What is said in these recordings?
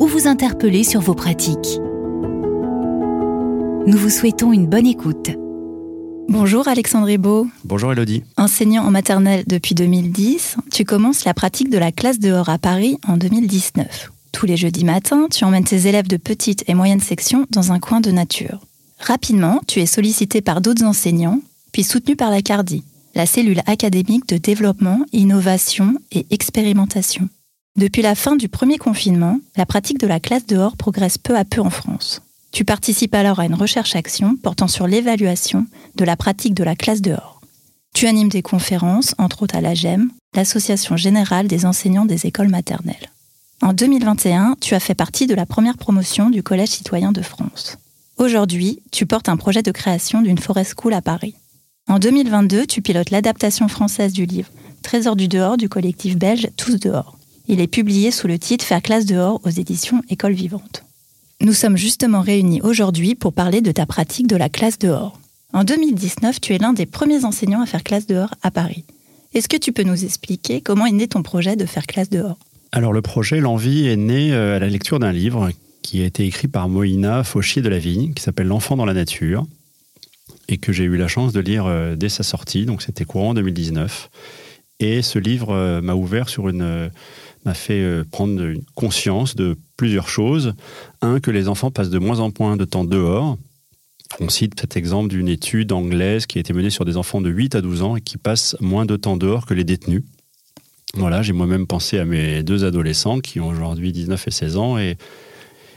ou vous interpeller sur vos pratiques. Nous vous souhaitons une bonne écoute. Bonjour Alexandre Beau. Bonjour Elodie. Enseignant en maternelle depuis 2010, tu commences la pratique de la classe dehors à Paris en 2019. Tous les jeudis matins, tu emmènes tes élèves de petite et moyenne section dans un coin de nature. Rapidement, tu es sollicité par d'autres enseignants, puis soutenu par la CARDI, la cellule académique de développement, innovation et expérimentation. Depuis la fin du premier confinement, la pratique de la classe dehors progresse peu à peu en France. Tu participes alors à une recherche-action portant sur l'évaluation de la pratique de la classe dehors. Tu animes des conférences, entre autres à l'AGEM, l'Association générale des enseignants des écoles maternelles. En 2021, tu as fait partie de la première promotion du Collège citoyen de France. Aujourd'hui, tu portes un projet de création d'une forêt school à Paris. En 2022, tu pilotes l'adaptation française du livre Trésor du dehors du collectif belge Tous dehors. Il est publié sous le titre Faire classe dehors aux éditions École vivante. Nous sommes justement réunis aujourd'hui pour parler de ta pratique de la classe dehors. En 2019, tu es l'un des premiers enseignants à faire classe dehors à Paris. Est-ce que tu peux nous expliquer comment est né ton projet de faire classe dehors? Alors le projet, l'envie est né euh, à la lecture d'un livre qui a été écrit par Moïna Fauchier de la Vigne, qui s'appelle L'enfant dans la nature, et que j'ai eu la chance de lire euh, dès sa sortie, donc c'était courant 2019. Et ce livre euh, m'a ouvert sur une m'a fait euh, prendre une conscience de plusieurs choses. Un, que les enfants passent de moins en moins de temps dehors. On cite cet exemple d'une étude anglaise qui a été menée sur des enfants de 8 à 12 ans et qui passent moins de temps dehors que les détenus. Voilà, j'ai moi-même pensé à mes deux adolescents qui ont aujourd'hui 19 et 16 ans et,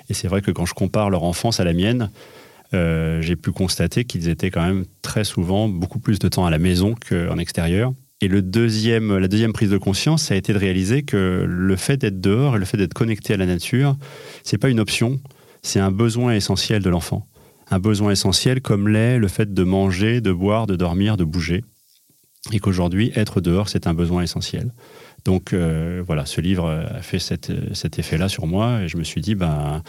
et c'est vrai que quand je compare leur enfance à la mienne, euh, j'ai pu constater qu'ils étaient quand même très souvent beaucoup plus de temps à la maison qu'en extérieur. Et le deuxième, la deuxième prise de conscience, ça a été de réaliser que le fait d'être dehors et le fait d'être connecté à la nature, c'est pas une option, c'est un besoin essentiel de l'enfant. Un besoin essentiel comme l'est le fait de manger, de boire, de dormir, de bouger. Et qu'aujourd'hui, être dehors, c'est un besoin essentiel. Donc euh, voilà, ce livre a fait cet effet-là sur moi et je me suis dit, ben,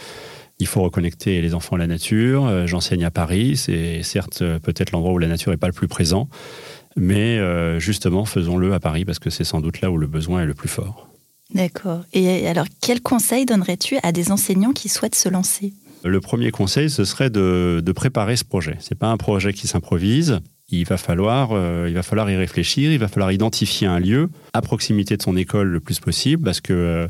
il faut reconnecter les enfants à la nature. Euh, j'enseigne à Paris, c'est certes peut-être l'endroit où la nature n'est pas le plus présent, mais euh, justement, faisons-le à Paris parce que c'est sans doute là où le besoin est le plus fort. D'accord. Et alors, quel conseil donnerais-tu à des enseignants qui souhaitent se lancer? Le premier conseil, ce serait de, préparer ce projet. Ce n'est pas un projet qui s'improvise. Il va, falloir, euh, il va falloir y réfléchir, il va falloir identifier un lieu à proximité de son école le plus possible parce que euh,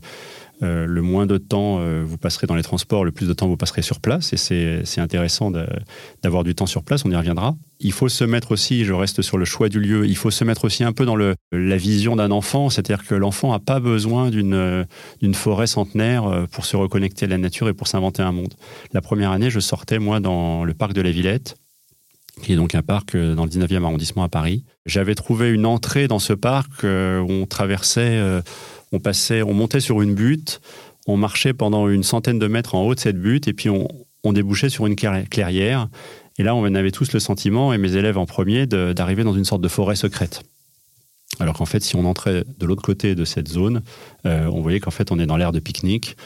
euh, le moins de temps euh, vous passerez dans les transports, le plus de temps vous passerez sur place. Et c'est intéressant d'avoir du temps sur place, on y reviendra. Il faut se mettre aussi, je reste sur le choix du lieu, il faut se mettre aussi un peu dans le, la vision d'un enfant, c'est-à-dire que l'enfant n'a pas besoin d'une forêt centenaire euh, pour se reconnecter à la nature et pour s'inventer un monde. La première année, je sortais, moi, dans le parc de la Villette, qui est donc un parc dans le 19e arrondissement à Paris. J'avais trouvé une entrée dans ce parc où on traversait on passait, on montait sur une butte, on marchait pendant une centaine de mètres en haut de cette butte, et puis on, débouchait sur une clairière. Et là, on avait tous le sentiment, et mes élèves en premier, d'arriver dans une sorte de forêt secrète. Alors qu'en fait, si on entrait de l'autre côté de cette zone, euh, on voyait qu'en fait, on est dans l'air de pique-nique,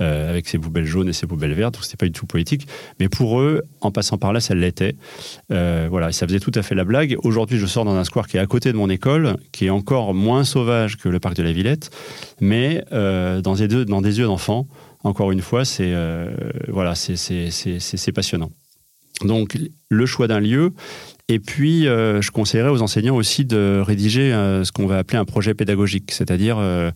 euh, avec ses poubelles jaunes et ses poubelles vertes, donc c'était pas du tout politique. Mais pour eux, en passant par là, ça l'était. Euh, voilà, ça faisait tout à fait la blague. Aujourd'hui, je sors dans un square qui est à côté de mon école, qui est encore moins sauvage que le parc de la Villette, mais dans des, dans des yeux d'enfants, encore une fois, c'est voilà, c'est passionnant. Donc, le choix d'un lieu, et puis, euh, je conseillerais aux enseignants aussi de rédiger euh, ce qu'on va appeler un projet pédagogique, c'est-à-dire euh,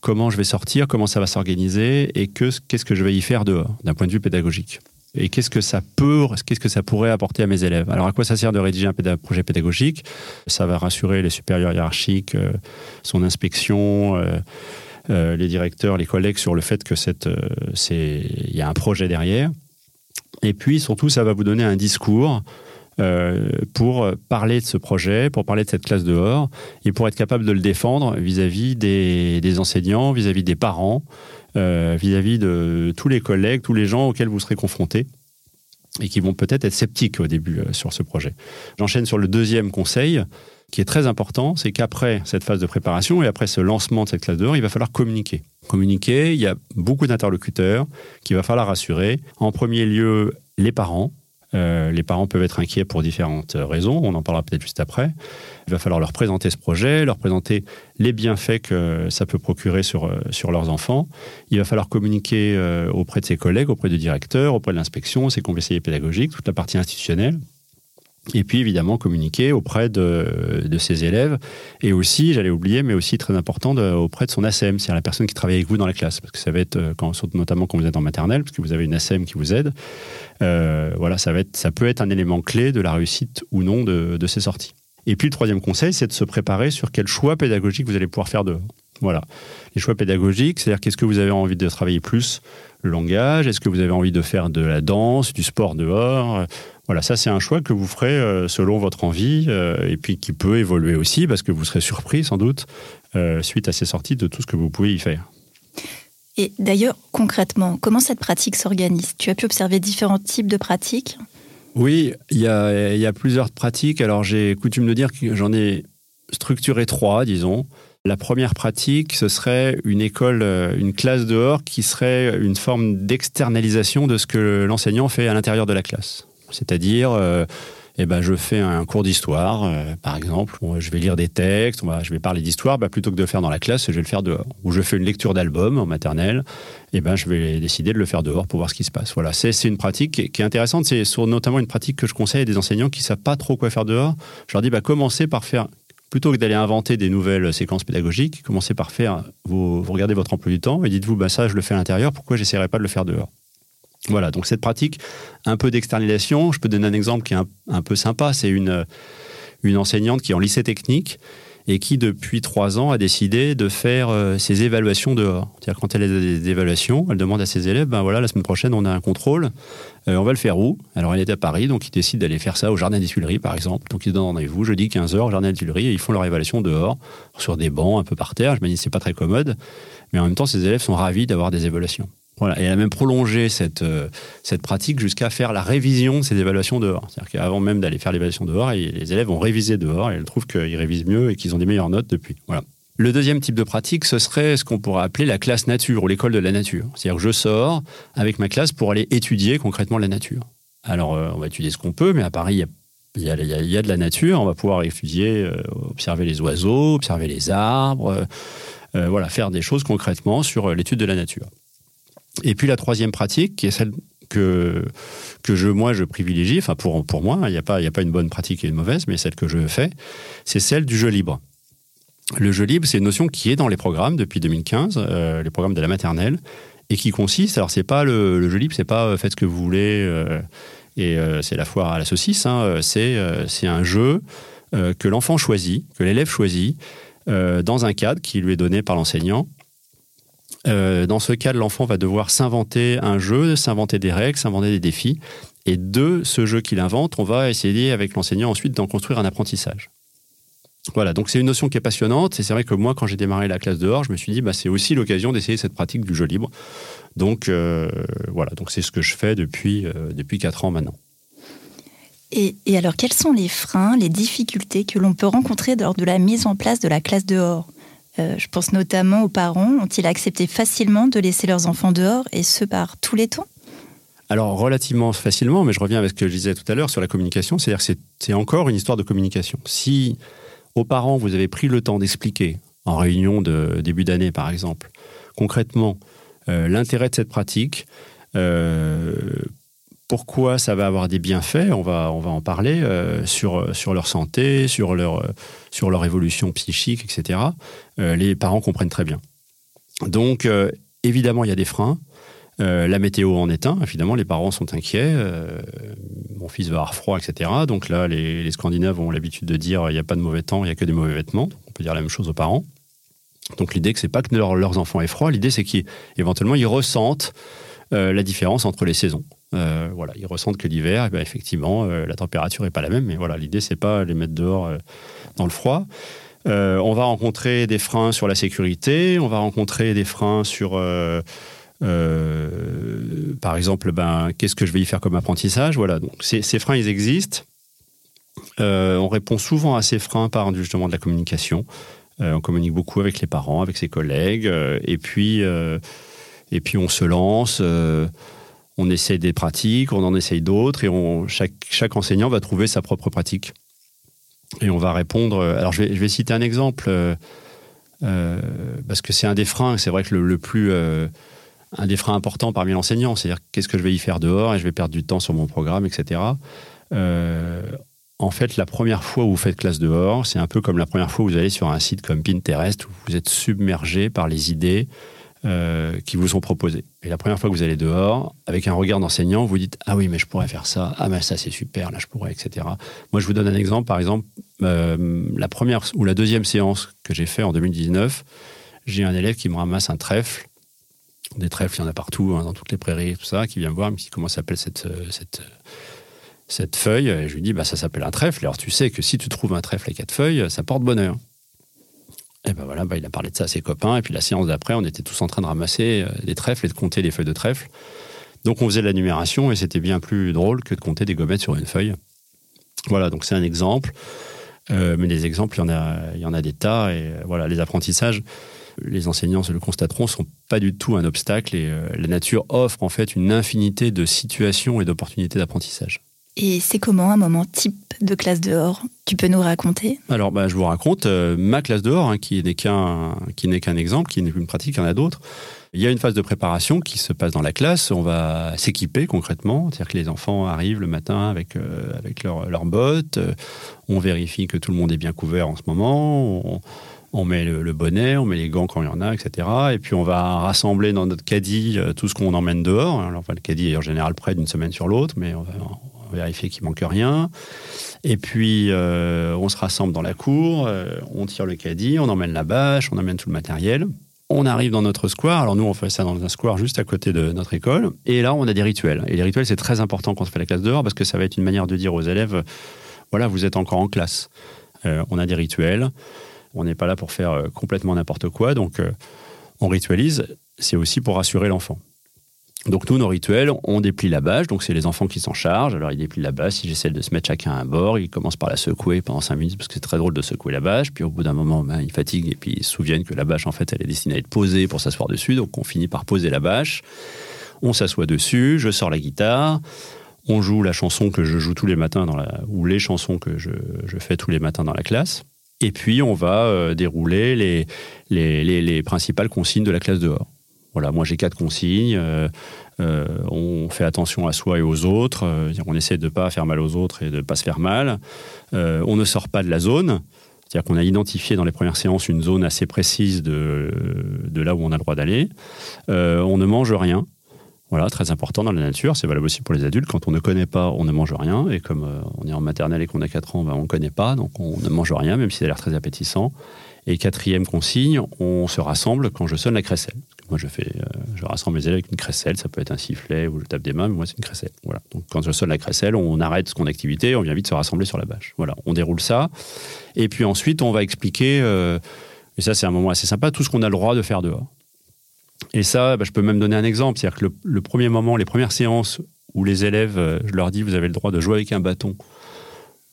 comment je vais sortir, comment ça va s'organiser et qu'est-ce que je vais y faire dehors, d'un point de vue pédagogique. Et qu'est-ce que ça peut, qu'est-ce que ça pourrait apporter à mes élèves Alors, à quoi ça sert de rédiger un projet pédagogique? Ça va rassurer les supérieurs hiérarchiques, son inspection, les directeurs, les collègues sur le fait que c'est, il y a un projet derrière. Et puis, surtout, ça va vous donner un discours euh, pour parler de ce projet, pour parler de cette classe dehors, et pour être capable de le défendre vis-à-vis des, enseignants, vis-à-vis des parents, euh, vis-à-vis de tous les collègues, tous les gens auxquels vous serez confrontés et qui vont peut-être être sceptiques au début euh, sur ce projet. J'enchaîne sur le deuxième conseil qui est très important, c'est qu'après cette phase de préparation et après ce lancement de cette classe dehors, il va falloir communiquer. Communiquer, il y a beaucoup d'interlocuteurs qu'il va falloir rassurer. En premier lieu, les parents, euh, les parents peuvent être inquiets pour différentes raisons, on en parlera peut-être juste après. Il va falloir leur présenter ce projet, leur présenter les bienfaits que ça peut procurer sur, euh, sur leurs enfants. Il va falloir communiquer euh, auprès de ses collègues, auprès du directeur, auprès de l'inspection, ses conseillers pédagogiques, toute la partie institutionnelle. Et puis évidemment communiquer auprès de, de ses élèves et aussi, j'allais oublier, mais aussi très important, auprès de son ASM, c'est-à-dire la personne qui travaille avec vous dans la classe, parce que ça va être, euh, quand, notamment quand vous êtes en maternelle, parce que vous avez une ASM qui vous aide, euh, voilà, ça, va être, ça peut être un élément clé de la réussite ou non de, de ces sorties. Et puis le troisième conseil, c'est de se préparer sur quel choix pédagogique vous allez pouvoir faire dehors. Voilà. Les choix pédagogiques, c'est-à-dire qu'est-ce que vous avez envie de travailler plus le langage Est-ce que vous avez envie de faire de la danse, du sport dehors? Voilà, ça c'est un choix que vous ferez euh, selon votre envie euh, et puis qui peut évoluer aussi parce que vous serez surpris sans doute euh, suite à ces sorties de tout ce que vous pouvez y faire. Et d'ailleurs, concrètement, comment cette pratique s'organise? Tu as pu observer différents types de pratiques? Oui, il y a, y a, plusieurs pratiques. Alors j'ai coutume de dire que j'en ai structuré trois, disons. La première pratique, ce serait une école, une classe dehors qui serait une forme d'externalisation de ce que l'enseignant fait à l'intérieur de la classe. C'est-à-dire, euh, eh ben, je fais un cours d'histoire, euh, par exemple, je vais lire des textes, je vais parler d'histoire, bah, plutôt que de le faire dans la classe, je vais le faire dehors. Ou je fais une lecture d'album en maternelle, eh ben, je vais décider de le faire dehors pour voir ce qui se passe. Voilà, c'est une pratique qui est, intéressante, c'est notamment une pratique que je conseille à des enseignants qui ne savent pas trop quoi faire dehors. Je leur dis, bah, commencez par faire plutôt que d'aller inventer des nouvelles séquences pédagogiques, commencez par faire, vous, regardez votre emploi du temps et dites-vous, bah, ça, je le fais à l'intérieur, pourquoi j'essaierai pas de le faire dehors? Voilà, donc cette pratique, un peu d'externalisation, je peux donner un exemple qui est un, peu sympa, c'est une, une enseignante qui est en lycée technique et qui, depuis trois ans, a décidé de faire euh, ses évaluations dehors. C'est-à-dire, quand elle a des évaluations, elle demande à ses élèves, ben voilà, la semaine prochaine, on a un contrôle, euh, on va le faire où? Alors, elle est à Paris, donc ils décident d'aller faire ça au Jardin des Tuileries, par exemple. Donc, ils donnent rendez-vous, jeudi 15h, au Jardin des Tuileries, et ils font leur évaluation dehors, sur des bancs, un peu par terre. Je me dis, c'est pas très commode, mais en même temps, ces élèves sont ravis d'avoir des évaluations. Et elle a même prolongé cette, euh, cette pratique jusqu'à faire la révision de ces évaluations dehors. C'est-à-dire qu'avant même d'aller faire l'évaluation dehors, les élèves ont révisé dehors et elle trouve qu'ils révisent mieux et qu'ils ont des meilleures notes depuis. Voilà. Le deuxième type de pratique, ce serait ce qu'on pourrait appeler la classe nature ou l'école de la nature. C'est-à-dire que je sors avec ma classe pour aller étudier concrètement la nature. Alors, euh, on va étudier ce qu'on peut, mais à Paris, il y, a, de la nature. On va pouvoir étudier, euh, observer les oiseaux, observer les arbres, voilà, faire des choses concrètement sur l'étude de la nature. Et puis la troisième pratique, qui est celle que, que je, moi, je privilégie, enfin pour, pour moi, il n'y a, pas, a pas une bonne pratique et une mauvaise, mais celle que je fais, c'est celle du jeu libre. Le jeu libre, c'est une notion qui est dans les programmes depuis 2015, euh, les programmes de la maternelle, et qui consiste, alors c'est pas le, jeu libre, c'est pas euh, faites ce que vous voulez, euh, et c'est la foire à la saucisse, hein, c'est un jeu que l'enfant choisit, que l'élève choisit, dans un cadre qui lui est donné par l'enseignant, euh, dans ce cas, l'enfant va devoir s'inventer un jeu, s'inventer des règles, s'inventer des défis. Et de ce jeu qu'il invente, on va essayer avec l'enseignant ensuite d'en construire un apprentissage. Voilà, donc c'est une notion qui est passionnante. Et c'est vrai que moi, quand j'ai démarré la classe dehors, je me suis dit, bah, c'est aussi l'occasion d'essayer cette pratique du jeu libre. Donc euh, voilà, donc c'est ce que je fais depuis, euh, depuis 4 ans maintenant. Et, et, alors, quels sont les freins, les difficultés que l'on peut rencontrer lors de la mise en place de la classe dehors? Euh, je pense notamment aux parents. Ont-ils accepté facilement de laisser leurs enfants dehors, et ce par tous les temps? Alors relativement facilement, mais je reviens avec ce que je disais tout à l'heure sur la communication, c'est-à-dire que c'est encore une histoire de communication. Si aux parents vous avez pris le temps d'expliquer en réunion de début d'année par exemple, concrètement euh, l'intérêt de cette pratique, euh, pourquoi ça va avoir des bienfaits, on va, on va en parler, euh, sur, sur leur santé, sur leur, sur leur évolution psychique, etc. Euh, les parents comprennent très bien. Donc, euh, évidemment, il y a des freins. la météo en est un, évidemment, les parents sont inquiets. mon fils va avoir froid, etc. Donc là, les, Scandinaves ont l'habitude de dire il n'y a pas de mauvais temps, il n'y a que des mauvais vêtements. on peut dire la même chose aux parents. Donc l'idée, c'est pas que leurs enfants aient froid, l'idée, c'est qu'éventuellement, ils ressentent la différence entre les saisons. Voilà, ils ressentent que l'hiver, eh ben, effectivement, la température n'est pas la même. Mais voilà, l'idée, c'est pas les mettre dehors dans le froid. on va rencontrer des freins sur la sécurité, on va rencontrer des freins sur, par exemple, ben, qu'est-ce que je vais y faire comme apprentissage. Voilà, donc ces, freins, ils existent. on répond souvent à ces freins par justement de la communication. on communique beaucoup avec les parents, avec ses collègues, et puis et puis on se lance, euh, on essaie des pratiques, on en essaye d'autres, et on, chaque, chaque enseignant va trouver sa propre pratique. Et on va répondre. Euh, alors je vais, je vais citer un exemple, euh, parce que c'est un des freins, c'est vrai que le, plus. un des freins importants parmi l'enseignant, c'est-à-dire qu'est-ce que je vais y faire dehors et je vais perdre du temps sur mon programme, etc. en fait, la première fois où vous faites classe dehors, c'est un peu comme la première fois où vous allez sur un site comme Pinterest, où vous êtes submergé par les idées, euh, qui vous sont proposés. Et la première fois que vous allez dehors, avec un regard d'enseignant, vous dites Ah oui, mais je pourrais faire ça, ah mais ça c'est super, là je pourrais, etc. Moi je vous donne un exemple, par exemple, euh, la première ou la deuxième séance que j'ai fait en 2019, j'ai un élève qui me ramasse un trèfle. Des trèfles, il y en a partout, hein, dans toutes les prairies tout ça, qui vient me voir, me dit comment s'appelle cette, euh, cette, cette feuille. Et je lui dis bah, Ça s'appelle un trèfle. Alors tu sais que si tu trouves un trèfle à quatre feuilles, ça porte bonheur. Et ben voilà, bah, il a parlé de ça à ses copains. Et puis la séance d'après, on était tous en train de ramasser euh, des trèfles et de compter les feuilles de trèfle. Donc on faisait de la numération et c'était bien plus drôle que de compter des gommettes sur une feuille. Voilà, donc c'est un exemple. Euh, mais des exemples, il y, en a, il y en a des tas. Et euh, voilà, les apprentissages, les enseignants se le constateront, sont pas du tout un obstacle. Et la nature offre en fait une infinité de situations et d'opportunités d'apprentissage. Et c'est comment un moment type de classe dehors Tu peux nous raconter Alors, bah, je vous raconte euh, ma classe dehors, hein, qui n'est qu'un qui n'est qu'un exemple, qui n'est une pratique, il y en a d'autres. Il y a une phase de préparation qui se passe dans la classe. On va s'équiper concrètement, c'est-à-dire que les enfants arrivent le matin avec euh, avec leurs bottes. Euh, on vérifie que tout le monde est bien couvert en ce moment. On, met le, bonnet, on met les gants quand il y en a, etc. Et puis on va rassembler dans notre caddie tout ce qu'on emmène dehors. Alors, le caddie est en général prêt d'une semaine sur l'autre, mais on va, vérifier qu'il manque rien. Et puis, euh, on se rassemble dans la cour, euh, on tire le caddie, on emmène la bâche, on emmène tout le matériel. On arrive dans notre square. Alors, nous, on fait ça dans un square juste à côté de notre école. Et là, on a des rituels. Et les rituels, c'est très important quand on fait la classe dehors parce que ça va être une manière de dire aux élèves voilà, vous êtes encore en classe. Euh, on a des rituels. On n'est pas là pour faire complètement n'importe quoi. Donc, on ritualise. C'est aussi pour rassurer l'enfant. Donc nous, nos rituels, on déplie la bâche, donc c'est les enfants qui s'en chargent. Alors ils déplient la bâche, ils essaient de se mettre chacun à un bord, ils commencent par la secouer pendant 5 minutes parce que c'est très drôle de secouer la bâche. Puis au bout d'un moment, ben, ils fatiguent et puis ils se souviennent que la bâche, en fait, elle est destinée à être posée pour s'asseoir dessus. Donc on finit par poser la bâche, on s'assoit dessus, je sors la guitare, on joue la chanson que je joue tous les matins dans la, ou les chansons que je, fais tous les matins dans la classe. Et puis on va euh, dérouler les, les, les principales consignes de la classe dehors. Moi j'ai quatre consignes. Euh, euh, on fait attention à soi et aux autres. Euh, on essaie de ne pas faire mal aux autres et de ne pas se faire mal. on ne sort pas de la zone. C'est-à-dire qu'on a identifié dans les premières séances une zone assez précise de, de là où on a le droit d'aller. on ne mange rien. Voilà, très important dans la nature, c'est valable aussi pour les adultes. Quand on ne connaît pas, on ne mange rien. Et comme on est en maternelle et qu'on a 4 ans, ben, on ne connaît pas, donc on ne mange rien, même si ça a l'air très appétissant. Et quatrième consigne, on se rassemble quand je sonne la crécelle. Moi, je fais, euh, je rassemble mes élèves avec une crécelle. Ça peut être un sifflet ou je tape des mains, mais moi, c'est une crécelle. Voilà. Donc, quand je sonne la crécelle, on arrête ce qu'on activité, on vient vite se rassembler sur la bâche. Voilà. On déroule ça. Et puis ensuite, on va expliquer, euh, et ça, c'est un moment assez sympa, tout ce qu'on a le droit de faire dehors. Et ça, bah, je peux même donner un exemple. C'est-à-dire que le, premier moment, les premières séances où les élèves, euh, je leur dis, vous avez le droit de jouer avec un bâton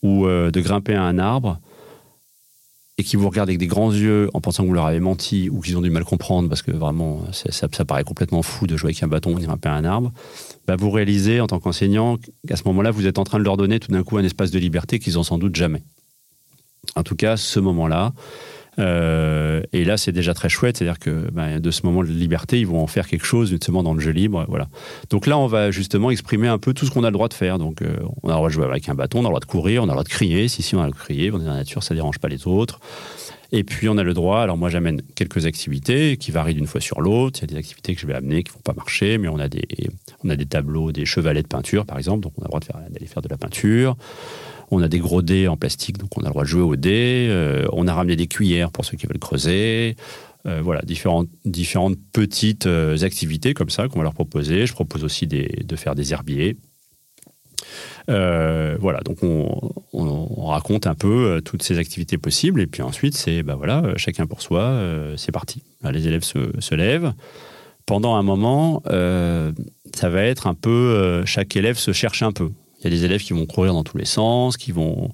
ou de grimper à un arbre, et qui vous regardent avec des grands yeux en pensant que vous leur avez menti ou qu'ils ont du mal comprendre parce que vraiment ça, paraît complètement fou de jouer avec un bâton ou grimper à un arbre, bah vous réalisez en tant qu'enseignant qu'à ce moment-là, vous êtes en train de leur donner tout d'un coup un espace de liberté qu'ils ont sans doute jamais. En tout cas, ce moment-là, euh, et là, c'est déjà très chouette, c'est-à-dire que ben, de ce moment de liberté, ils vont en faire quelque chose, justement dans le jeu libre, voilà. Donc là, on va justement exprimer un peu tout ce qu'on a le droit de faire. Donc, euh, on a le droit de jouer avec un bâton, on a le droit de courir, on a le droit de crier. Si si, on a le droit de crier, on est dans la nature, ça dérange pas les autres. Et puis on a le droit, alors moi j'amène quelques activités qui varient d'une fois sur l'autre. Il y a des activités que je vais amener qui ne vont pas marcher, mais on a des, on a des tableaux, des chevalets de peinture par exemple, donc on a le droit d'aller faire de la peinture. On a des gros dés en plastique, donc on a le droit de jouer aux dés. Euh, on a ramené des cuillères pour ceux qui veulent creuser. voilà, différentes, différentes petites activités comme ça qu'on va leur proposer. Je propose aussi de faire des herbiers. Voilà, donc on, raconte un peu toutes ces activités possibles et puis ensuite c'est bah voilà, chacun pour soi, c'est parti. les élèves se, lèvent. Pendant un moment, ça va être un peu chaque élève se cherche un peu. Il y a des élèves qui vont courir dans tous les sens, qui vont,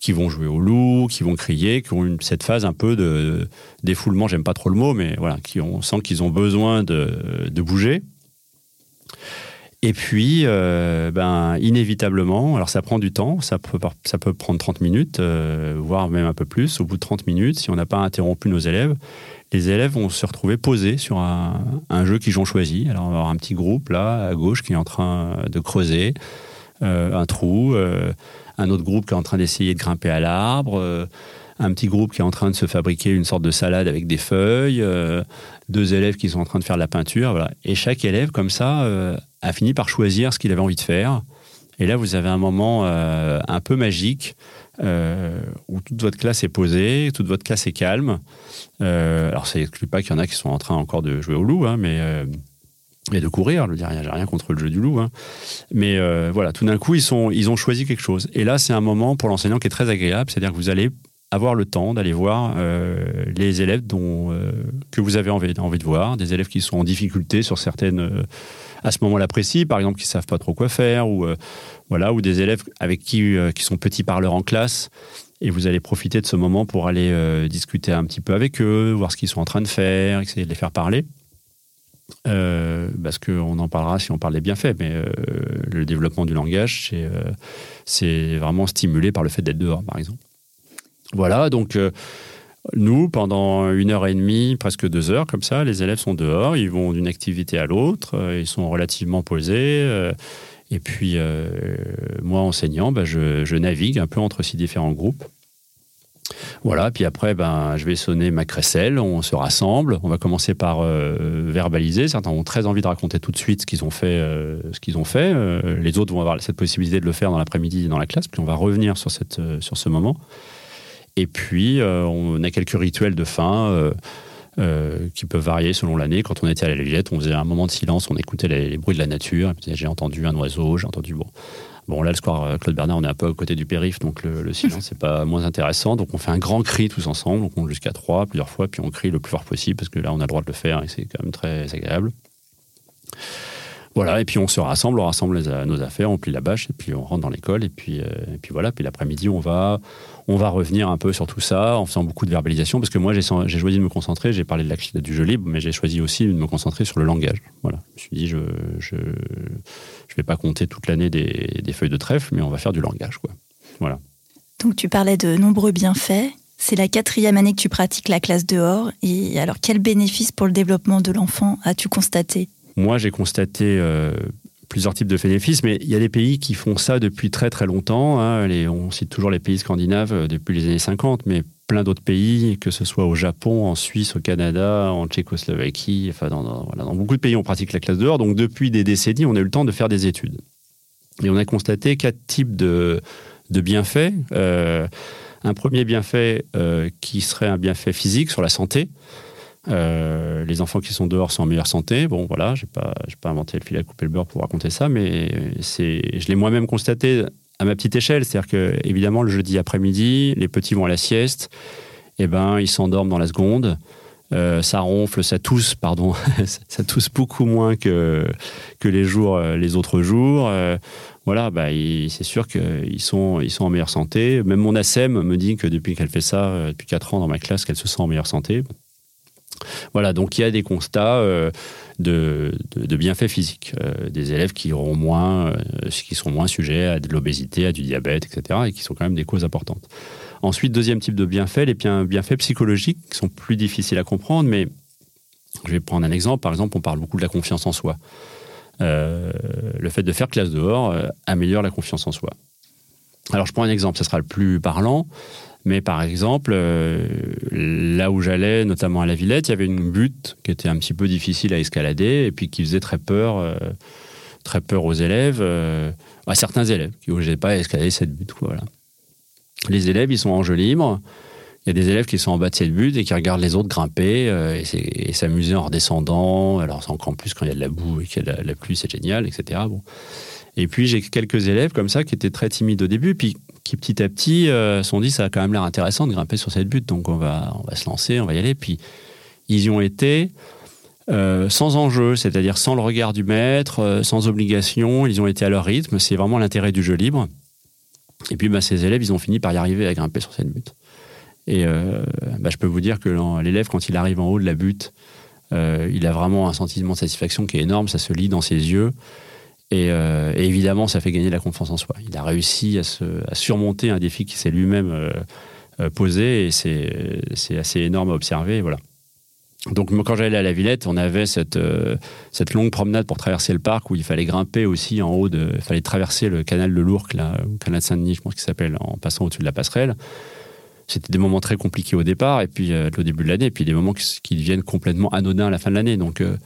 qui vont jouer au loup, qui vont crier, qui ont cette phase un peu de défoulement, j'aime pas trop le mot, mais voilà, qui on sent qu'ils ont besoin de, bouger. Et puis, euh, ben, inévitablement, alors ça prend du temps, ça peut, prendre 30 minutes, euh, voire même un peu plus. Au bout de 30 minutes, si on n'a pas interrompu nos élèves, les élèves vont se retrouver posés sur un, jeu qu'ils ont choisi. Alors, on va avoir un petit groupe là, à gauche, qui est en train de creuser. Euh, un trou, un autre groupe qui est en train d'essayer de grimper à l'arbre, un petit groupe qui est en train de se fabriquer une sorte de salade avec des feuilles, deux élèves qui sont en train de faire de la peinture. Et chaque élève, comme ça, a fini par choisir ce qu'il avait envie de faire. Et là, vous avez un moment un peu magique où toute votre classe est posée, toute votre classe est calme. alors, ça n'exclut pas qu'il y en a qui sont en train encore de jouer au loup, hein, mais et de courir. Je veux dire, j'ai rien contre le jeu du loup. Hein. Mais euh, voilà, tout d'un coup, ils, sont, ils ont choisi quelque chose. Et là, c'est un moment pour l'enseignant qui est très agréable. C'est-à-dire que vous allez avoir le temps d'aller voir euh, les élèves dont, euh, que vous avez envie, envie de voir, des élèves qui sont en difficulté sur certaines, à ce moment-là précis, par exemple, qui savent pas trop quoi faire, ou voilà, ou des élèves avec qui, qui sont petits parleurs en classe. Et vous allez profiter de ce moment pour aller discuter un petit peu avec eux, voir ce qu'ils sont en train de faire, essayer de les faire parler. Euh, parce qu'on en parlera si on parle des bienfaits, mais euh, le développement du langage, c'est euh, vraiment stimulé par le fait d'être dehors, par exemple. Voilà, donc nous, pendant une heure et demie, presque deux heures, comme ça, les élèves sont dehors, ils vont d'une activité à l'autre, ils sont relativement posés. et puis, moi, enseignant, bah, je, navigue un peu entre ces différents groupes. Voilà, puis après, ben, je vais sonner ma crécelle, on se rassemble, on va commencer par euh, verbaliser. Certains ont très envie de raconter tout de suite ce qu'ils ont fait. Euh, ce qu'ils ont fait. Euh, les autres vont avoir cette possibilité de le faire dans l'après-midi dans la classe, puis on va revenir sur, cette, sur ce moment. Et puis, on a quelques rituels de fin. qui peuvent varier selon l'année. Quand on était à la Villette, on faisait un moment de silence, on écoutait les, bruits de la nature. J'ai entendu un oiseau, j'ai entendu bon, Bon, là, le square euh, Claude Bernard, on est un peu à côté du périph', donc le, silence n'est pas moins intéressant. Donc, on fait un grand cri tous ensemble, on jusqu'à trois, plusieurs fois, puis on crie le plus fort possible, parce que là, on a le droit de le faire et c'est quand même très agréable. Voilà, et puis on se rassemble, on rassemble nos affaires, on plie la bâche, et puis on rentre dans l'école, et puis, euh, et puis voilà, puis l'après-midi, on va, on va revenir un peu sur tout ça, en faisant beaucoup de verbalisation, parce que moi, j'ai choisi de me concentrer, j'ai parlé de la, du jeu libre, mais j'ai choisi aussi de me concentrer sur le langage. Voilà, je me suis dit, je je, je vais pas compter toute l'année des, des, feuilles de trèfle, mais on va faire du langage, quoi. Voilà. Donc tu parlais de nombreux bienfaits. C'est la quatrième année que tu pratiques la classe dehors. Et alors, quel bénéfice pour le développement de l'enfant as-tu constaté? Moi, j'ai constaté euh, plusieurs types de bénéfices, mais il y a des pays qui font ça depuis très très longtemps. Hein. on cite toujours les pays scandinaves euh, depuis les années 50, mais plein d'autres pays, que ce soit au Japon, en Suisse, au Canada, en Tchécoslovaquie, enfin dans, beaucoup de pays, on pratique la classe dehors. Donc depuis des décennies, on a eu le temps de faire des études. Et on a constaté quatre types de, bienfaits. Euh, un premier bienfait qui serait un bienfait physique sur la santé. Euh, les enfants qui sont dehors sont en meilleure santé. Bon, voilà, je n'ai pas, pas inventé le fil à couper le beurre pour raconter ça, mais je l'ai moi-même constaté à ma petite échelle. C'est-à-dire que, évidemment, le jeudi après-midi, les petits vont à la sieste, et eh ben, ils s'endorment dans la seconde. Euh, ça ronfle, ça tousse, pardon, ça tousse beaucoup moins que, que les, jours, les autres jours. Euh, voilà, bah, c'est sûr qu'ils sont, ils sont en meilleure santé. Même mon ASEM me dit que depuis qu'elle fait ça, depuis 4 ans dans ma classe, qu'elle se sent en meilleure santé. Voilà, donc il y a des constats euh, de, bienfaits physiques, euh, des élèves qui moins, euh, seront moins sujets à de l'obésité, à du diabète, etc., et qui sont quand même des causes importantes. Ensuite, deuxième type de bienfaits, les bienfaits psychologiques qui sont plus difficiles à comprendre, mais je vais prendre un exemple. Par exemple, on parle beaucoup de la confiance en soi. le fait de faire classe dehors améliore la confiance en soi. Alors, je prends un exemple, ce sera le plus parlant. Mais par exemple, là où j'allais, notamment à la Villette, il y avait une butte qui était un petit peu difficile à escalader et puis qui faisait très peur, euh, très peur aux élèves, euh, à certains élèves qui n'osaient pas escalader cette butte. Voilà. Les élèves, ils sont en jeu libre. il y a des élèves qui sont en bas de cette butte et qui regardent les autres grimper euh, et s'amuser en redescendant. Alors, c'est encore plus quand il y a de la boue et qu'il y a de la, pluie, c'est génial, etc. Bon. Et puis, j'ai quelques élèves comme ça qui étaient très timides au début, puis qui petit à petit euh, se sont dit ça a quand même l'air intéressant de grimper sur cette butte, donc on va, on va se lancer, on va y aller. Puis, ils y ont été. Euh, sans enjeu, c'est-à-dire sans le regard du maître, sans obligation, ils ont été à leur rythme, c'est vraiment l'intérêt du jeu libre. Et puis bah, ces élèves, ils ont fini par y arriver à grimper sur cette butte. Et euh, bah, je peux vous dire que l'élève, quand il arrive en haut de la butte, euh, il a vraiment un sentiment de satisfaction qui est énorme, ça se lit dans ses yeux. Et, euh, évidemment, ça fait gagner la confiance en soi. Il a réussi à, surmonter un défi qui s'est lui-même posé et c'est assez énorme à observer. Voilà. Donc, quand j'allais à la Villette, on avait cette, longue promenade pour traverser le parc où il fallait grimper aussi en haut. Il fallait traverser le canal de l'Ourcq, le canal de Saint-Denis, je pense qu'il s'appelle, en passant au-dessus de la passerelle c'était des moments très compliqués au départ, et puis euh, au début de l'année, et puis des moments qui, deviennent complètement anodins à la fin de l'année. Donc, euh,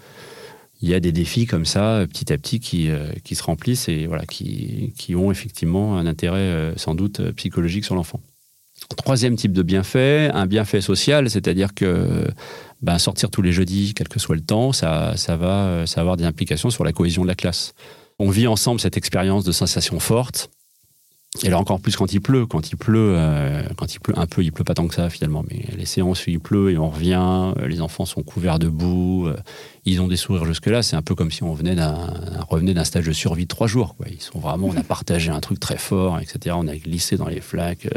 il y a des défis comme ça, euh, petit à petit, qui, qui se remplissent et voilà, qui, qui ont effectivement un intérêt sans doute psychologique sur l'enfant. Troisième type de bienfait, un bienfait social, c'est-à-dire que ben, sortir tous les jeudis, quel que soit le temps, ça, ça, va, ça va avoir des implications sur la cohésion de la classe. On vit ensemble cette expérience de sensations fortes et là encore plus quand il pleut, quand il pleut, euh, quand il pleut un peu, il pleut pas tant que ça finalement, mais les séances où il pleut et on revient, euh, les enfants sont couverts de boue, euh, ils ont des sourires jusque là, c'est un peu comme si on venait d'un revenait d'un stage de survie de trois jours. Quoi. Ils sont vraiment, on a partagé un truc très fort, etc. On a glissé dans les flaques.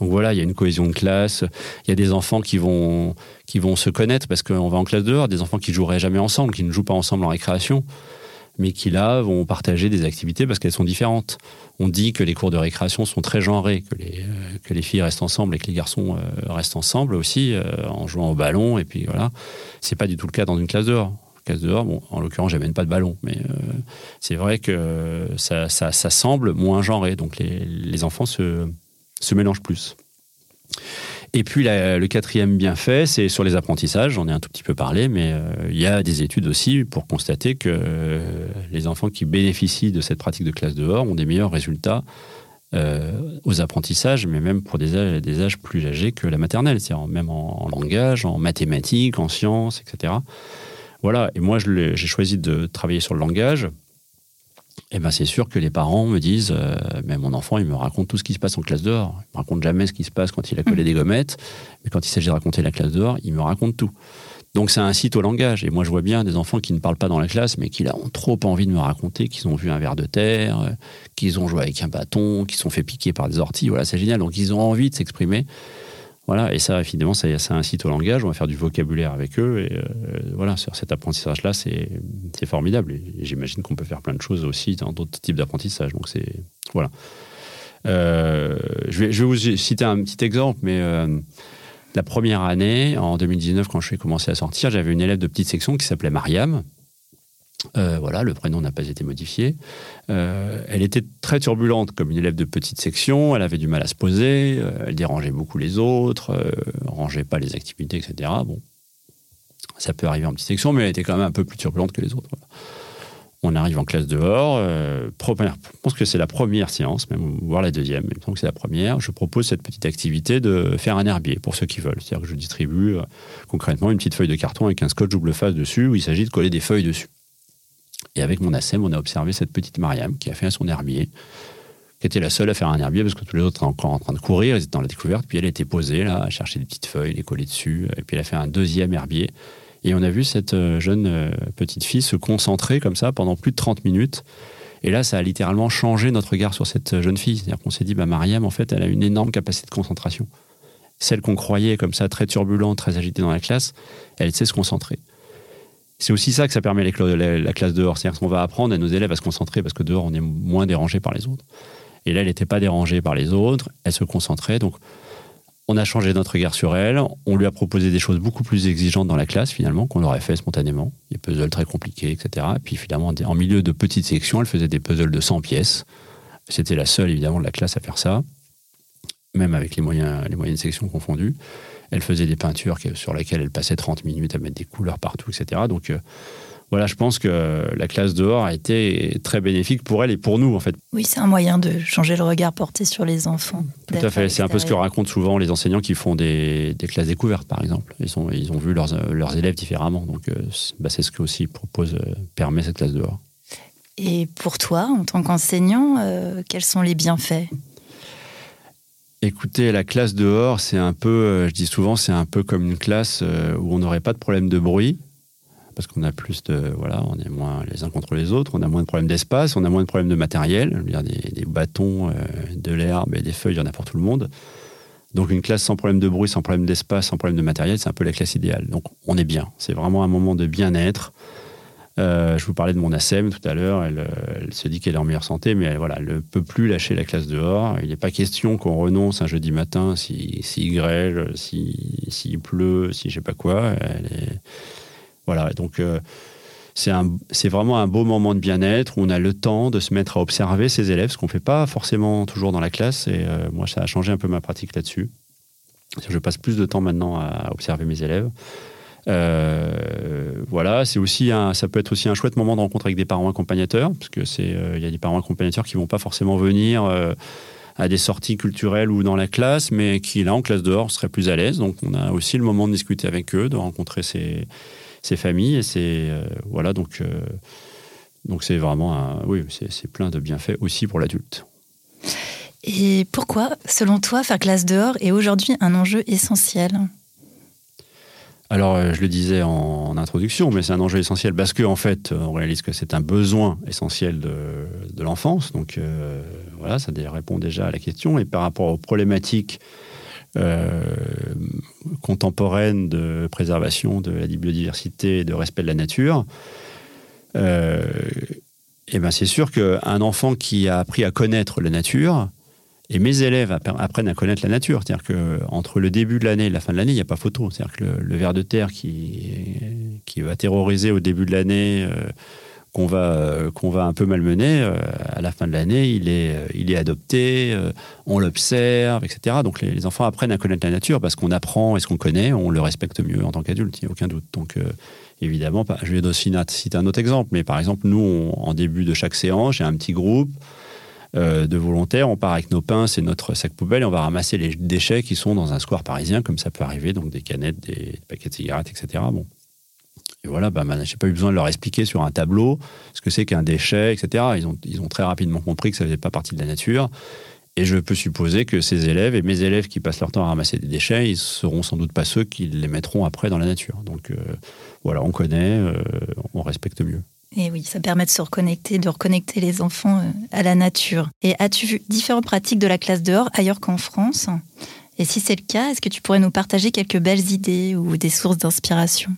donc voilà, il y a une cohésion de classe. Il y a des enfants qui vont qui vont se connaître parce qu'on va en classe dehors, des enfants qui joueraient jamais ensemble, qui ne jouent pas ensemble en récréation mais qui là vont partager des activités parce qu'elles sont différentes. On dit que les cours de récréation sont très genrés, que les, euh, que les filles restent ensemble et que les garçons euh, restent ensemble aussi euh, en jouant au ballon. Et puis voilà, c'est pas du tout le cas dans une classe dehors. Classe dehors, bon, en l'occurrence, j'amène pas de ballon, mais c'est vrai que ça, ça, semble moins genré, donc les, les enfants se, se mélangent plus. Et puis le quatrième bienfait, c'est sur les apprentissages. J'en ai un tout petit peu parlé, mais euh, il y a des études aussi pour constater que euh, les enfants qui bénéficient de cette pratique de classe dehors ont des meilleurs résultats euh, aux apprentissages, mais même pour des âges, des âges plus âgés que la maternelle, c'est-à-dire même en, langage, en mathématiques, en sciences, etc. Voilà. Et moi, j'ai choisi de travailler sur le langage eh ben c'est sûr que les parents me disent, euh, mais mon enfant, il me raconte tout ce qui se passe en classe dehors. Il me raconte jamais ce qui se passe quand il a collé des gommettes, mais quand il s'agit de raconter la classe dehors, il me raconte tout. Donc ça incite au langage. Et moi, je vois bien des enfants qui ne parlent pas dans la classe, mais qui là, ont trop envie de me raconter qu'ils ont vu un ver de terre, euh, qu'ils ont joué avec un bâton, qu'ils sont fait piquer par des orties. Voilà, c'est génial. Donc ils ont envie de s'exprimer. Voilà, et ça, évidemment, ça, incite au langage. On va faire du vocabulaire avec eux. Et euh, voilà, sur cet apprentissage-là, c'est formidable. Et, j'imagine qu'on peut faire plein de choses aussi dans d'autres types d'apprentissage. Donc, c'est. Voilà. Euh, je, vais, je, vais, vous citer un petit exemple, mais euh, la première année, en 2019, quand je suis commencé à sortir, j'avais une élève de petite section qui s'appelait Mariam, euh, voilà, le prénom n'a pas été modifié. Euh, elle était très turbulente comme une élève de petite section. Elle avait du mal à se poser. Euh, elle dérangeait beaucoup les autres, rangeait pas les activités, etc. Bon, ça peut arriver en petite section, mais elle était quand même un peu plus turbulente que les autres. On arrive en classe dehors. Je pense que c'est la première séance, même voire la deuxième. Mais que c'est la première. Je propose cette petite activité de faire un herbier pour ceux qui veulent. C'est-à-dire que je distribue concrètement une petite feuille de carton avec un scotch double face dessus où il s'agit de coller des feuilles dessus. Et avec mon ASEM, on a observé cette petite Mariam qui a fait son herbier, qui était la seule à faire un herbier parce que tous les autres étaient encore en train de courir, ils étaient dans la découverte. Puis elle était posée là, à chercher des petites feuilles, les coller dessus. Et puis elle a fait un deuxième herbier. Et on a vu cette euh, jeune euh, petite fille se concentrer comme ça pendant plus de 30 minutes. Et là, ça a littéralement changé notre regard sur cette jeune fille. C'est-à-dire qu'on s'est dit, bah, Mariam, en fait, elle a une énorme capacité de concentration. Celle qu'on croyait comme ça très turbulente, très agitée dans la classe, elle sait se concentrer. C'est aussi ça que ça permet la, classe dehors. C'est-à-dire qu'on va apprendre à nos élèves à se concentrer parce que dehors, on est moins dérangé par les autres. Et là, elle n'était pas dérangée par les autres, elle se concentrait. Donc, on a changé notre regard sur elle. On lui a proposé des choses beaucoup plus exigeantes dans la classe, finalement, qu'on aurait fait spontanément. Des puzzles très compliqués, etc. Et puis, finalement, en milieu de petites sections, elle faisait des puzzles de 100 pièces. C'était la seule, évidemment, de la classe à faire ça, même avec les, moyens, les moyennes sections confondues. Elle faisait des peintures sur lesquelles elle passait 30 minutes à mettre des couleurs partout, etc. Donc euh, voilà, je pense que la classe dehors a été très bénéfique pour elle et pour nous, en fait. Oui, c'est un moyen de changer le regard porté sur les enfants. Tout à fait. C'est un peu ce que racontent souvent les enseignants qui font des, classes découvertes, par exemple. Ils, sont, ils ont vu leurs, leurs élèves différemment. Donc, euh, bah, c'est ce que aussi propose, euh, permet cette classe dehors. Et pour toi, en tant qu'enseignant, euh, quels sont les bienfaits? Écoutez, la classe dehors, c'est un peu, je dis souvent, c'est un peu comme une classe où on n'aurait pas de problème de bruit parce qu'on a plus de voilà, on est moins les uns contre les autres, on a moins de problèmes d'espace, on a moins de problèmes de matériel, dire des, des, bâtons, euh, de l'herbe et des feuilles, il y en a pour tout le monde. Donc une classe sans problème de bruit, sans problème d'espace, sans problème de matériel, c'est un peu la classe idéale. Donc on est bien. C'est vraiment un moment de bien-être. Euh, je vous parlais de mon ASEM tout à l'heure. Elle, se dit qu'elle est en meilleure santé, mais voilà, elle ne peut plus lâcher la classe dehors. Il n'est pas question qu'on renonce un jeudi matin s'il si, si grêle, s'il si, pleut, si je sais pas quoi. Elle voilà, donc euh, c'est vraiment un beau moment de bien-être où on a le temps de se mettre à observer ses élèves, ce qu'on ne fait pas forcément toujours dans la classe. Et euh, moi, ça a changé un peu ma pratique là-dessus. Je passe plus de temps maintenant à observer mes élèves. Euh, voilà, c'est aussi un, ça peut être aussi un chouette moment de rencontre avec des parents accompagnateurs, parce que c'est, il y a des parents accompagnateurs qui vont pas forcément venir à des sorties culturelles ou dans la classe, mais qui là en classe dehors seraient plus à l'aise. Donc on a aussi le moment de discuter avec eux, de rencontrer ces ses familles. Et c'est euh, voilà donc euh, donc c'est vraiment un, oui c'est plein de bienfaits aussi pour l'adulte. Et pourquoi, selon toi, faire classe dehors est aujourd'hui un enjeu essentiel? Alors, euh, je le disais en, introduction, mais c'est un enjeu essentiel parce qu'en en fait, on réalise que c'est un besoin essentiel de, l'enfance. Donc, voilà, ça répond déjà à la question. Et par rapport aux problématiques euh, contemporaine de préservation de la biodiversité et de respect de la nature, euh, eh ben c'est sûr qu'un enfant qui a appris à connaître la nature, et mes élèves apprennent à connaître la nature. C'est-à-dire qu'entre le début de l'année et la fin de l'année, il n'y a pas photo. C'est-à-dire que le, ver de terre qui, qui va terroriser au début de l'année, euh, qu'on va, euh, qu'on va un peu malmener, euh, à la fin de l'année, il est, il est adopté, on l'observe, etc. Donc les, enfants apprennent à connaître la nature parce qu'on apprend et ce qu'on connaît, on le respecte mieux en tant qu'adulte, il n'y a aucun doute. Donc évidemment, je vais aussi citer un autre exemple, mais par exemple, nous, en début de chaque séance, j'ai un petit groupe de volontaires, on part avec nos pinces et notre sac poubelle et on va ramasser les déchets qui sont dans un square parisien, comme ça peut arriver, donc des canettes, des paquets de cigarettes, etc. Bon, et voilà, bah, j'ai pas eu besoin de leur expliquer sur un tableau ce que c'est qu'un déchet, etc. Ils ont, très rapidement compris que ça faisait pas partie de la nature. Et je peux supposer que ces élèves et mes élèves qui passent leur temps à ramasser des déchets, ils seront sans doute pas ceux qui les mettront après dans la nature. Donc euh, voilà, on connaît, euh, on respecte mieux. Et oui, ça permet de se reconnecter, de reconnecter les enfants euh, à la nature. Et as-tu vu différentes pratiques de la classe dehors ailleurs qu'en France? Et si c'est le cas, est-ce que tu pourrais nous partager quelques belles idées ou des sources d'inspiration?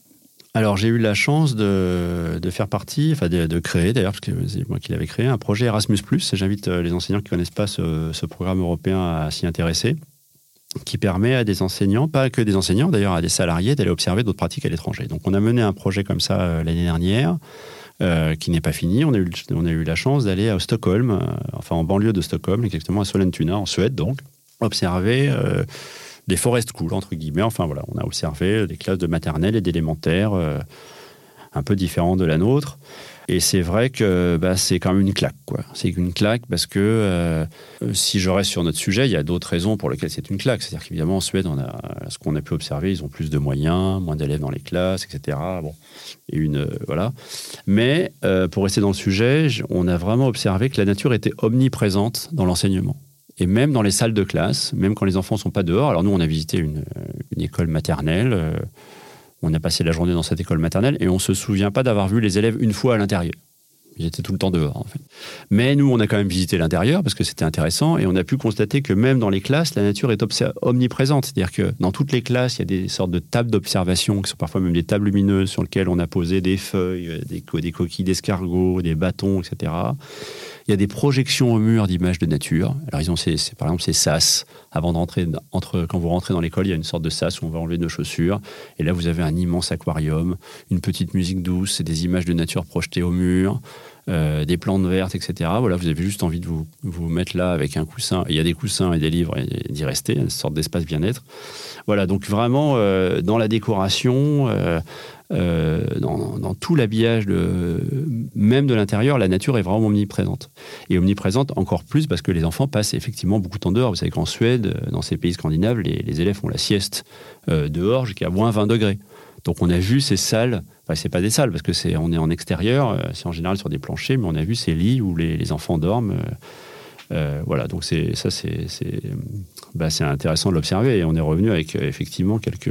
Alors j'ai eu la chance de, faire partie, enfin de, créer d'ailleurs, parce que c'est moi qui l'avais créé, un projet Erasmus ⁇ J'invite euh, les enseignants qui ne connaissent pas ce, programme européen à s'y intéresser, qui permet à des enseignants, pas que des enseignants, d'ailleurs à des salariés, d'aller observer d'autres pratiques à l'étranger. Donc on a mené un projet comme ça euh, l'année dernière. Euh, qui n'est pas fini. On a eu, on a eu la chance d'aller à Stockholm, enfin en banlieue de Stockholm, exactement à Sollentuna, en Suède, donc, observer des forest schools, entre guillemets. Enfin voilà, on a observé des classes de maternelle et d'élémentaire euh, un peu différentes de la nôtre. Et c'est vrai que bah, c'est quand même une claque. C'est une claque parce que euh, si je reste sur notre sujet, il y a d'autres raisons pour lesquelles c'est une claque. C'est-à-dire qu'évidemment, en Suède, on ce qu'on a pu observer, ils ont plus de moyens, moins d'élèves dans les classes, etc. Bon, une, euh, voilà. Mais pour rester dans le sujet, on a vraiment observé que la nature était omniprésente dans l'enseignement. Et même dans les salles de classe, même quand les enfants ne sont pas dehors, alors nous on a visité une, école maternelle, euh, on a passé la journée dans cette école maternelle et on ne se souvient pas d'avoir vu les élèves une fois à l'intérieur. Ils étaient tout le temps dehors, en fait. Mais nous, on a quand même visité l'intérieur parce que c'était intéressant et on a pu constater que même dans les classes, la nature est omniprésente. C'est-à-dire que dans toutes les classes, il y a des sortes de tables d'observation qui sont parfois même des tables lumineuses sur lesquelles on a posé des feuilles, des, des coquilles d'escargots, des bâtons, etc. Il y a des projections au mur d'images de nature. Alors, ils ont par exemple ces sas. Avant d'entrer, entre, quand vous rentrez dans l'école, il y a une sorte de sas où on va enlever nos chaussures. Et là, vous avez un immense aquarium, une petite musique douce des images de nature projetées au mur. Euh, des plantes vertes, etc. Voilà, vous avez juste envie de vous, vous mettre là avec un coussin. Il y a des coussins et des livres et d'y rester, une sorte d'espace bien-être. Voilà, donc vraiment euh, dans la décoration, euh, euh, dans, tout l'habillage, même de l'intérieur, la nature est vraiment omniprésente. Et omniprésente encore plus parce que les enfants passent effectivement beaucoup de temps dehors. Vous savez qu'en Suède, dans ces pays scandinaves, les, élèves font la sieste euh, dehors jusqu'à moins 20 degrés. Donc on a vu ces salles, enfin c'est pas des salles parce que c'est on est en extérieur, euh, c'est en général sur des planchers, mais on a vu ces lits où les, enfants dorment. voilà, donc ça bah, c'est intéressant de l'observer et on est revenu avec effectivement quelques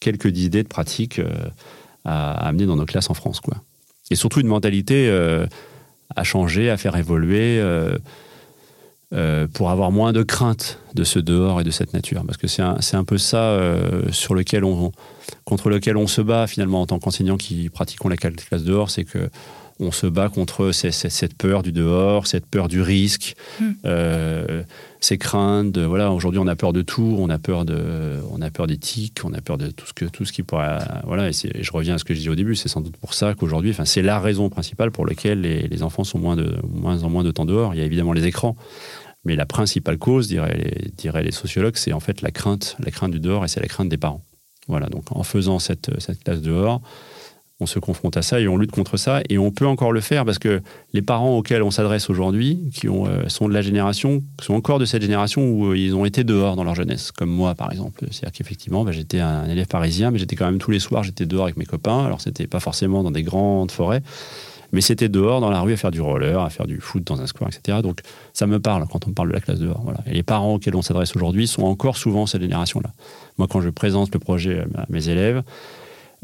quelques idées de pratiques euh, à, amener dans nos classes en France. Quoi. Et surtout une mentalité euh, à changer, à faire évoluer. Euh, pour avoir moins de crainte de ce dehors et de cette nature. Parce que c'est un, un, peu ça sur lequel on, contre lequel on se bat finalement en tant qu'enseignants qui pratiquons la classe dehors, c'est que on se bat contre cette peur du dehors, cette peur du risque, hmm. euh, ces craintes. voilà, aujourd'hui, on a peur de tout. On a peur de, on a peur des tics, on a peur de tout ce que tout ce qui pourrait. Voilà, et, je reviens à ce que je disais au début. C'est sans doute pour ça qu'aujourd'hui, enfin, c'est la raison principale pour laquelle les, enfants sont moins de moins en moins de temps dehors. Il y a évidemment les écrans. Mais la principale cause, diraient les, diraient les sociologues, c'est en fait la crainte, la crainte du dehors et c'est la crainte des parents. Voilà, donc en faisant cette, cette classe dehors, on se confronte à ça et on lutte contre ça. Et on peut encore le faire parce que les parents auxquels on s'adresse aujourd'hui, qui euh, sont de la génération, sont encore de cette génération où euh, ils ont été dehors dans leur jeunesse, comme moi par exemple. C'est-à-dire qu'effectivement, bah, j'étais un élève parisien, mais j'étais quand même tous les soirs, j'étais dehors avec mes copains. Alors c'était pas forcément dans des grandes forêts, mais c'était dehors dans la rue à faire du roller, à faire du foot dans un square, etc. Donc ça me parle quand on parle de la classe dehors. Voilà. Et les parents auxquels on s'adresse aujourd'hui sont encore souvent cette génération-là. Moi, quand je présente le projet à mes élèves,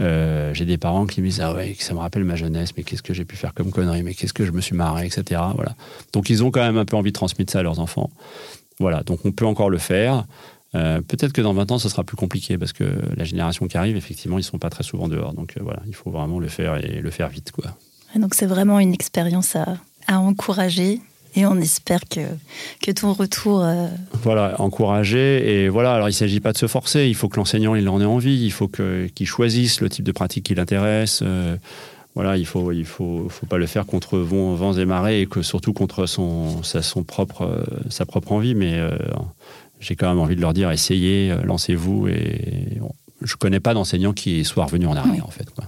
euh, j'ai des parents qui me disent ah ouais ça me rappelle ma jeunesse mais qu'est-ce que j'ai pu faire comme connerie mais qu'est-ce que je me suis marré etc voilà. Donc ils ont quand même un peu envie de transmettre ça à leurs enfants. Voilà donc on peut encore le faire. Euh, peut-être que dans 20 ans ce sera plus compliqué parce que la génération qui arrive effectivement ils sont pas très souvent dehors. Donc euh, voilà il faut vraiment le faire et le faire vite quoi. Donc c'est vraiment une expérience à, à encourager et on espère que, que ton retour. Euh, voilà, encourager. Et voilà, alors il ne s'agit pas de se forcer. Il faut que l'enseignant il en ait envie. Il faut qu'il choisisse le type de pratique qui l'intéresse. Euh, voilà, il faut, il faut, faut pas le faire contre vents, vents et marées et que surtout contre son, sa, son propre, euh, sa propre envie. Mais j'ai quand même envie de leur dire essayez, lancez-vous. Et je connais pas d'enseignant qui soit revenu en arrière, en fait. Quoi.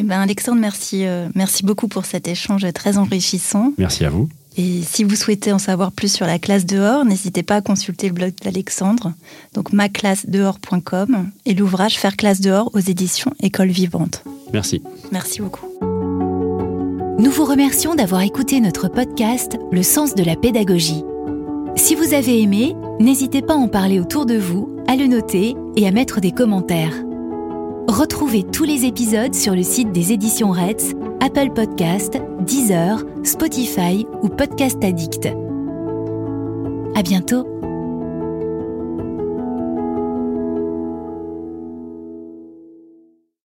Eh ben Alexandre, merci, euh, merci beaucoup pour cet échange très enrichissant. Merci à vous. Et si vous souhaitez en savoir plus sur la classe dehors, n'hésitez pas à consulter le blog d'Alexandre, donc maclassedehors.com et l'ouvrage Faire classe dehors aux éditions École vivante. Merci. Merci beaucoup. Nous vous remercions d'avoir écouté notre podcast Le sens de la pédagogie. Si vous avez aimé, n'hésitez pas à en parler autour de vous, à le noter et à mettre des commentaires. Retrouvez tous les épisodes sur le site des éditions Reds, Apple Podcast, Deezer, Spotify ou Podcast Addict. À bientôt!